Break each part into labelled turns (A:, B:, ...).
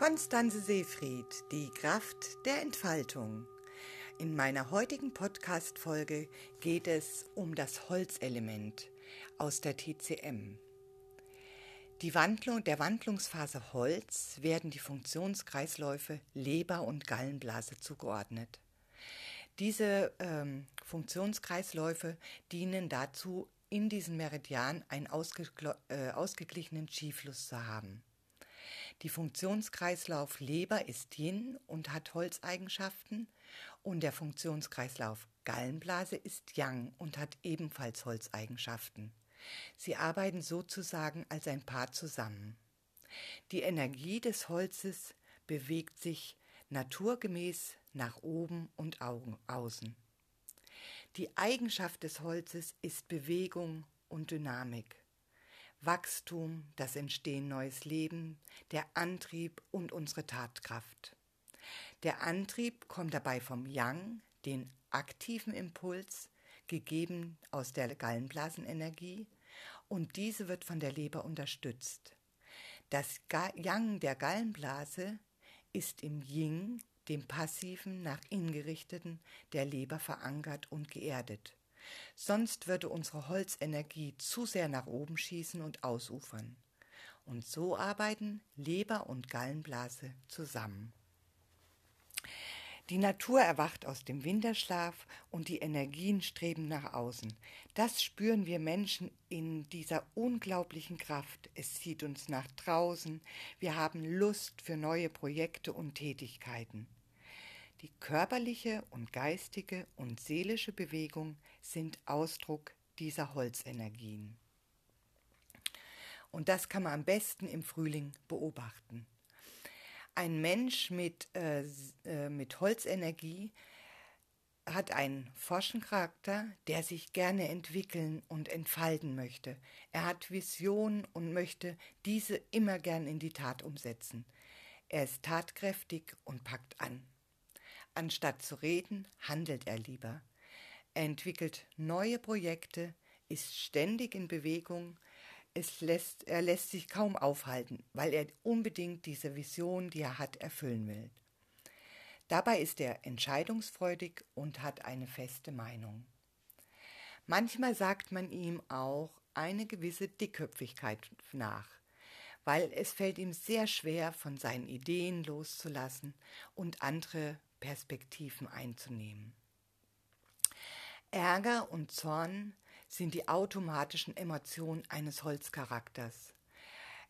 A: Konstanze Seefried, die Kraft der Entfaltung. In meiner heutigen Podcast-Folge geht es um das Holzelement aus der TCM. Die Wandlung, der Wandlungsphase Holz werden die Funktionskreisläufe Leber und Gallenblase zugeordnet. Diese ähm, Funktionskreisläufe dienen dazu, in diesem Meridian einen äh, ausgeglichenen Skifluss zu haben. Die Funktionskreislauf Leber ist Yin und hat Holzeigenschaften und der Funktionskreislauf Gallenblase ist Yang und hat ebenfalls Holzeigenschaften. Sie arbeiten sozusagen als ein Paar zusammen. Die Energie des Holzes bewegt sich naturgemäß nach oben und außen. Die Eigenschaft des Holzes ist Bewegung und Dynamik. Wachstum, das Entstehen neues Leben, der Antrieb und unsere Tatkraft. Der Antrieb kommt dabei vom Yang, den aktiven Impuls, gegeben aus der Gallenblasenenergie, und diese wird von der Leber unterstützt. Das Yang der Gallenblase ist im Yin, dem passiven, nach innen gerichteten, der Leber verankert und geerdet. Sonst würde unsere Holzenergie zu sehr nach oben schießen und ausufern. Und so arbeiten Leber und Gallenblase zusammen. Die Natur erwacht aus dem Winterschlaf und die Energien streben nach außen. Das spüren wir Menschen in dieser unglaublichen Kraft. Es zieht uns nach draußen. Wir haben Lust für neue Projekte und Tätigkeiten. Die körperliche und geistige und seelische Bewegung sind Ausdruck dieser Holzenergien. Und das kann man am besten im Frühling beobachten. Ein Mensch mit, äh, äh mit Holzenergie hat einen Forschencharakter, der sich gerne entwickeln und entfalten möchte. Er hat Visionen und möchte diese immer gern in die Tat umsetzen. Er ist tatkräftig und packt an. Anstatt zu reden, handelt er lieber. Er entwickelt neue Projekte, ist ständig in Bewegung, es lässt, er lässt sich kaum aufhalten, weil er unbedingt diese Vision, die er hat, erfüllen will. Dabei ist er entscheidungsfreudig und hat eine feste Meinung. Manchmal sagt man ihm auch eine gewisse Dickköpfigkeit nach, weil es fällt ihm sehr schwer, von seinen Ideen loszulassen und andere Perspektiven einzunehmen. Ärger und Zorn sind die automatischen Emotionen eines Holzcharakters.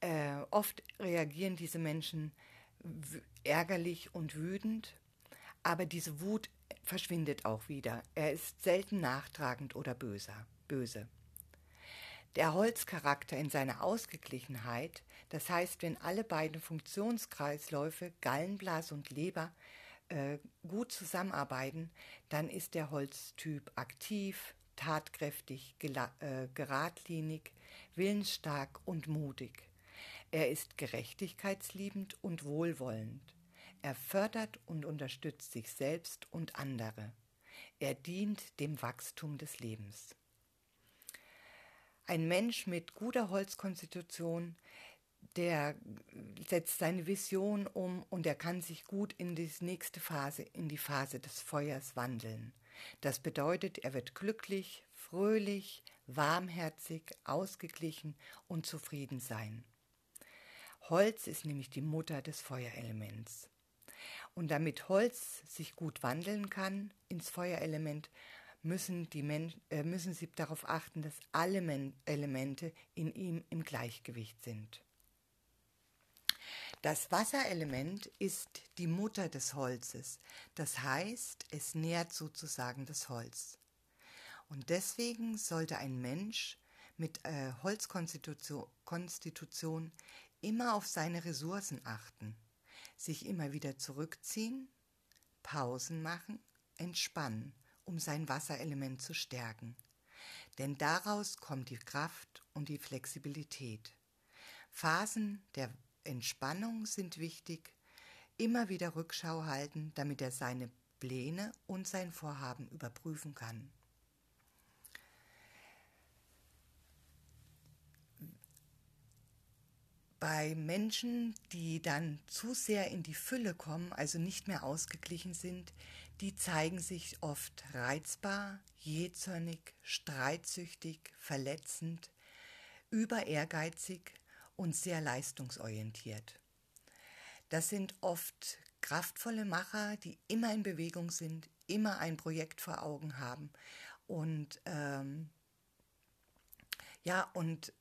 A: Äh, oft reagieren diese Menschen ärgerlich und wütend, aber diese Wut verschwindet auch wieder. Er ist selten nachtragend oder böser, böse. Der Holzcharakter in seiner Ausgeglichenheit, das heißt, wenn alle beiden Funktionskreisläufe, Gallenblase und Leber, äh, gut zusammenarbeiten, dann ist der Holztyp aktiv, tatkräftig, äh, geradlinig, willensstark und mutig. Er ist gerechtigkeitsliebend und wohlwollend. Er fördert und unterstützt sich selbst und andere. Er dient dem Wachstum des Lebens. Ein Mensch mit guter Holzkonstitution der setzt seine Vision um und er kann sich gut in die nächste Phase, in die Phase des Feuers wandeln. Das bedeutet, er wird glücklich, fröhlich, warmherzig, ausgeglichen und zufrieden sein. Holz ist nämlich die Mutter des Feuerelements. Und damit Holz sich gut wandeln kann ins Feuerelement, müssen, die äh, müssen sie darauf achten, dass alle Men Elemente in ihm im Gleichgewicht sind. Das Wasserelement ist die Mutter des Holzes, das heißt, es nährt sozusagen das Holz. Und deswegen sollte ein Mensch mit äh, Holzkonstitution immer auf seine Ressourcen achten, sich immer wieder zurückziehen, Pausen machen, entspannen, um sein Wasserelement zu stärken. Denn daraus kommt die Kraft und die Flexibilität. Phasen der Entspannung sind wichtig, immer wieder Rückschau halten, damit er seine Pläne und sein Vorhaben überprüfen kann. bei Menschen, die dann zu sehr in die Fülle kommen, also nicht mehr ausgeglichen sind, die zeigen sich oft reizbar, jähzornig, streitsüchtig, verletzend, über ehrgeizig und sehr leistungsorientiert. Das sind oft kraftvolle Macher, die immer in Bewegung sind, immer ein Projekt vor Augen haben und ähm, ja und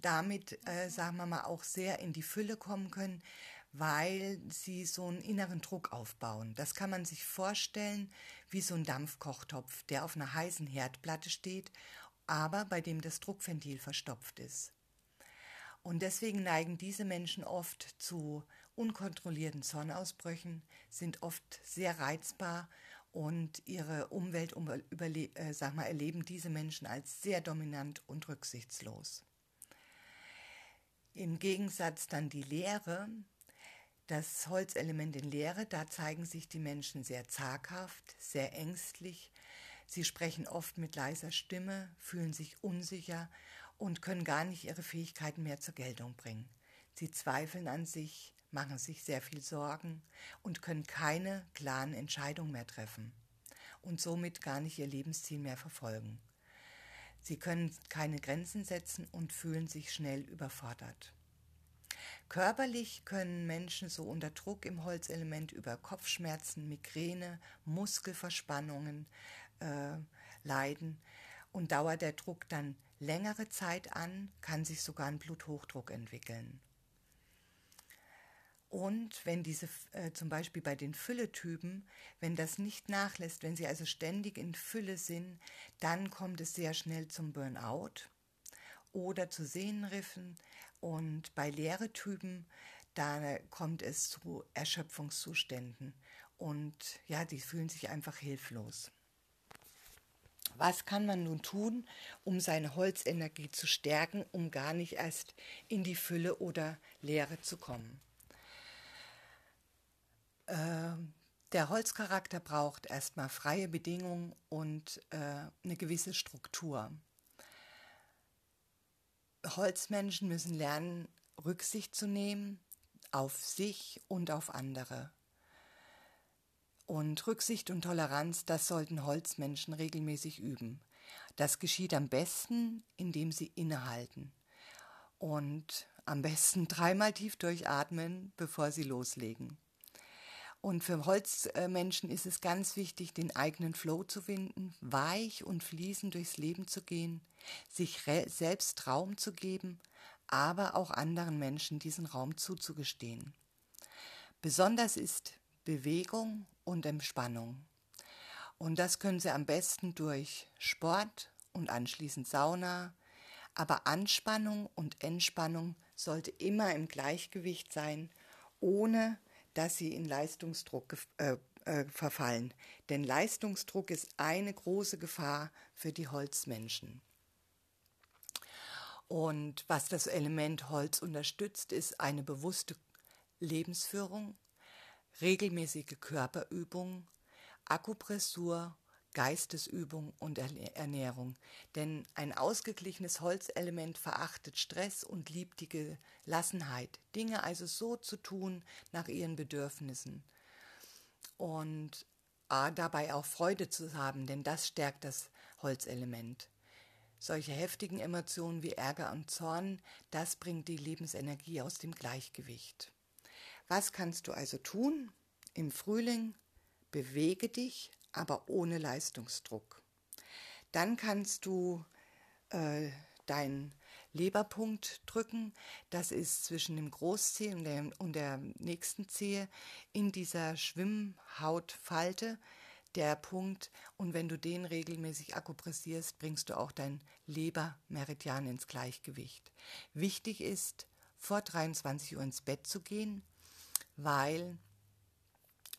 A: damit, äh, sagen wir mal, auch sehr in die Fülle kommen können, weil sie so einen inneren Druck aufbauen. Das kann man sich vorstellen wie so ein Dampfkochtopf, der auf einer heißen Herdplatte steht, aber bei dem das Druckventil verstopft ist. Und deswegen neigen diese Menschen oft zu unkontrollierten Sonnenausbrüchen, sind oft sehr reizbar und ihre Umwelt äh, sag mal, erleben diese Menschen als sehr dominant und rücksichtslos. Im Gegensatz dann die Lehre, das Holzelement in Lehre, da zeigen sich die Menschen sehr zaghaft, sehr ängstlich. Sie sprechen oft mit leiser Stimme, fühlen sich unsicher und können gar nicht ihre Fähigkeiten mehr zur Geltung bringen. Sie zweifeln an sich, machen sich sehr viel Sorgen und können keine klaren Entscheidungen mehr treffen und somit gar nicht ihr Lebensziel mehr verfolgen. Sie können keine Grenzen setzen und fühlen sich schnell überfordert. Körperlich können Menschen so unter Druck im Holzelement über Kopfschmerzen, Migräne, Muskelverspannungen äh, leiden und dauert der Druck dann längere Zeit an, kann sich sogar ein Bluthochdruck entwickeln. Und wenn diese, äh, zum Beispiel bei den Fülletypen, wenn das nicht nachlässt, wenn sie also ständig in Fülle sind, dann kommt es sehr schnell zum Burnout oder zu Sehnenriffen. Und bei leere Typen, da kommt es zu Erschöpfungszuständen. Und ja, die fühlen sich einfach hilflos. Was kann man nun tun, um seine Holzenergie zu stärken, um gar nicht erst in die Fülle oder Leere zu kommen? Ähm, der Holzcharakter braucht erstmal freie Bedingungen und äh, eine gewisse Struktur. Holzmenschen müssen lernen, Rücksicht zu nehmen auf sich und auf andere. Und Rücksicht und Toleranz, das sollten Holzmenschen regelmäßig üben. Das geschieht am besten, indem sie innehalten und am besten dreimal tief durchatmen, bevor sie loslegen. Und für Holzmenschen ist es ganz wichtig, den eigenen Flow zu finden, weich und fließend durchs Leben zu gehen, sich selbst Raum zu geben, aber auch anderen Menschen diesen Raum zuzugestehen. Besonders ist Bewegung und Entspannung. Und das können Sie am besten durch Sport und anschließend Sauna. Aber Anspannung und Entspannung sollte immer im Gleichgewicht sein, ohne dass sie in Leistungsdruck äh, äh, verfallen. Denn Leistungsdruck ist eine große Gefahr für die Holzmenschen. Und was das Element Holz unterstützt, ist eine bewusste Lebensführung, regelmäßige Körperübung, Akupressur, Geistesübung und Ernährung. Denn ein ausgeglichenes Holzelement verachtet Stress und liebt die Gelassenheit. Dinge also so zu tun nach ihren Bedürfnissen. Und ah, dabei auch Freude zu haben, denn das stärkt das Holzelement. Solche heftigen Emotionen wie Ärger und Zorn, das bringt die Lebensenergie aus dem Gleichgewicht. Was kannst du also tun? Im Frühling bewege dich, aber ohne Leistungsdruck. Dann kannst du äh, deinen Leberpunkt drücken. Das ist zwischen dem Großzeh und der, und der nächsten Zehe in dieser Schwimmhautfalte der Punkt. Und wenn du den regelmäßig akupressierst, bringst du auch dein Lebermeridian ins Gleichgewicht. Wichtig ist, vor 23 Uhr ins Bett zu gehen weil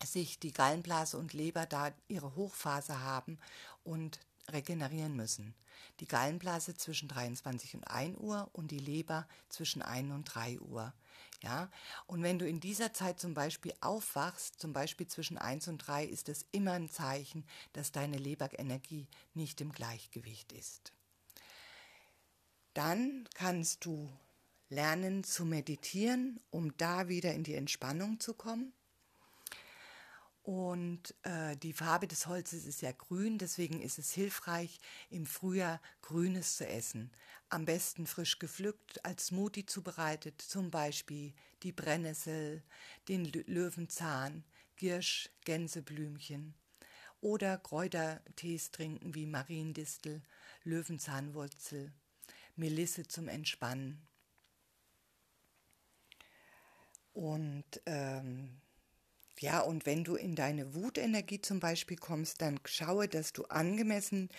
A: sich die Gallenblase und Leber da ihre Hochphase haben und regenerieren müssen. Die Gallenblase zwischen 23 und 1 Uhr und die Leber zwischen 1 und 3 Uhr. Ja, und wenn du in dieser Zeit zum Beispiel aufwachst, zum Beispiel zwischen 1 und 3, ist es immer ein Zeichen, dass deine Leberenergie nicht im Gleichgewicht ist. Dann kannst du lernen zu meditieren, um da wieder in die Entspannung zu kommen. Und äh, die Farbe des Holzes ist ja grün, deswegen ist es hilfreich, im Frühjahr Grünes zu essen. Am besten frisch gepflückt, als Smoothie zubereitet, zum Beispiel die Brennnessel, den Löwenzahn, Girsch, Gänseblümchen. Oder Kräutertees trinken wie Mariendistel, Löwenzahnwurzel, Melisse zum Entspannen. Und ähm, ja, und wenn du in deine Wutenergie zum Beispiel kommst, dann schaue, dass du angemessen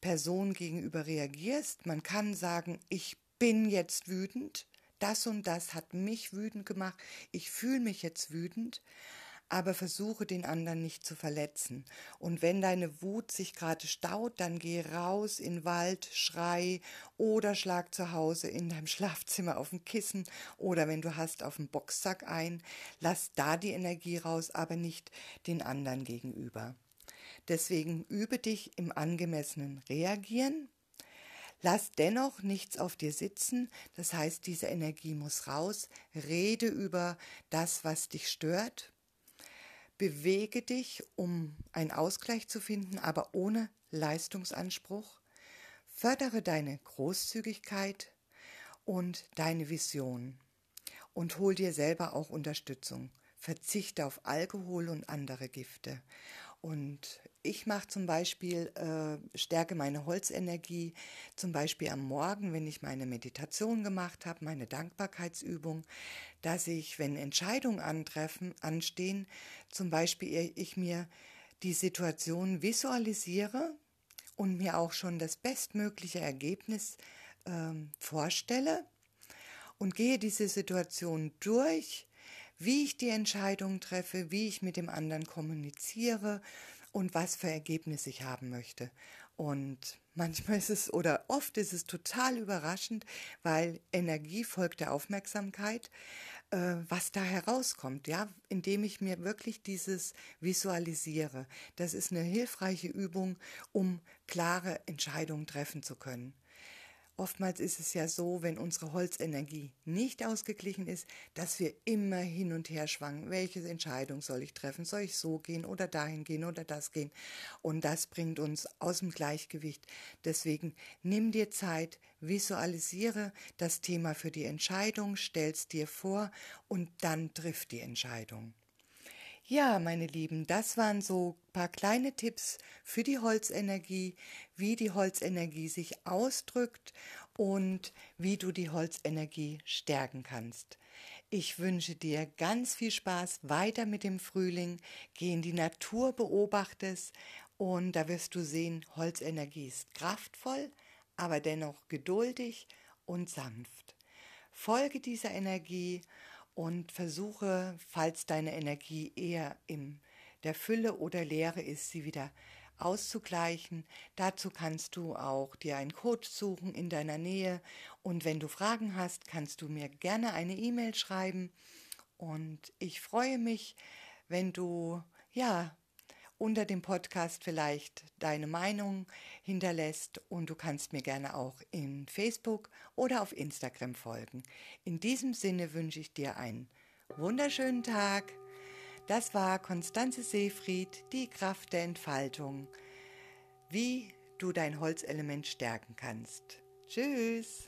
A: Personen gegenüber reagierst. Man kann sagen, ich bin jetzt wütend, das und das hat mich wütend gemacht, ich fühle mich jetzt wütend aber versuche den anderen nicht zu verletzen. Und wenn deine Wut sich gerade staut, dann geh raus in Wald, schrei oder schlag zu Hause in deinem Schlafzimmer auf dem Kissen oder wenn du hast auf dem Boxsack ein. Lass da die Energie raus, aber nicht den anderen gegenüber. Deswegen übe dich im angemessenen Reagieren. Lass dennoch nichts auf dir sitzen, das heißt, diese Energie muss raus. Rede über das, was dich stört, Bewege dich, um einen Ausgleich zu finden, aber ohne Leistungsanspruch. Fördere deine Großzügigkeit und deine Vision und hol dir selber auch Unterstützung. Verzichte auf Alkohol und andere Gifte. Und ich mache zum Beispiel, äh, stärke meine Holzenergie, zum Beispiel am Morgen, wenn ich meine Meditation gemacht habe, meine Dankbarkeitsübung, dass ich, wenn Entscheidungen antreffen, anstehen, zum Beispiel ich mir die Situation visualisiere und mir auch schon das bestmögliche Ergebnis äh, vorstelle und gehe diese Situation durch, wie ich die Entscheidung treffe, wie ich mit dem anderen kommuniziere und was für Ergebnisse ich haben möchte. Und manchmal ist es oder oft ist es total überraschend, weil Energie folgt der Aufmerksamkeit, äh, was da herauskommt, ja, indem ich mir wirklich dieses visualisiere. Das ist eine hilfreiche Übung, um klare Entscheidungen treffen zu können. Oftmals ist es ja so, wenn unsere Holzenergie nicht ausgeglichen ist, dass wir immer hin und her schwanken. Welche Entscheidung soll ich treffen? Soll ich so gehen oder dahin gehen oder das gehen? Und das bringt uns aus dem Gleichgewicht. Deswegen nimm dir Zeit, visualisiere das Thema für die Entscheidung, stell's dir vor und dann triff die Entscheidung. Ja, meine Lieben, das waren so ein paar kleine Tipps für die Holzenergie, wie die Holzenergie sich ausdrückt und wie du die Holzenergie stärken kannst. Ich wünsche dir ganz viel Spaß weiter mit dem Frühling. Geh in die Natur, beobachtest und da wirst du sehen, Holzenergie ist kraftvoll, aber dennoch geduldig und sanft. Folge dieser Energie und versuche, falls deine Energie eher in der Fülle oder Leere ist, sie wieder auszugleichen. Dazu kannst du auch dir einen Coach suchen in deiner Nähe und wenn du Fragen hast, kannst du mir gerne eine E-Mail schreiben und ich freue mich, wenn du ja unter dem Podcast vielleicht deine Meinung hinterlässt und du kannst mir gerne auch in Facebook oder auf Instagram folgen. In diesem Sinne wünsche ich dir einen wunderschönen Tag. Das war Konstanze Seefried, die Kraft der Entfaltung, wie du dein Holzelement stärken kannst. Tschüss.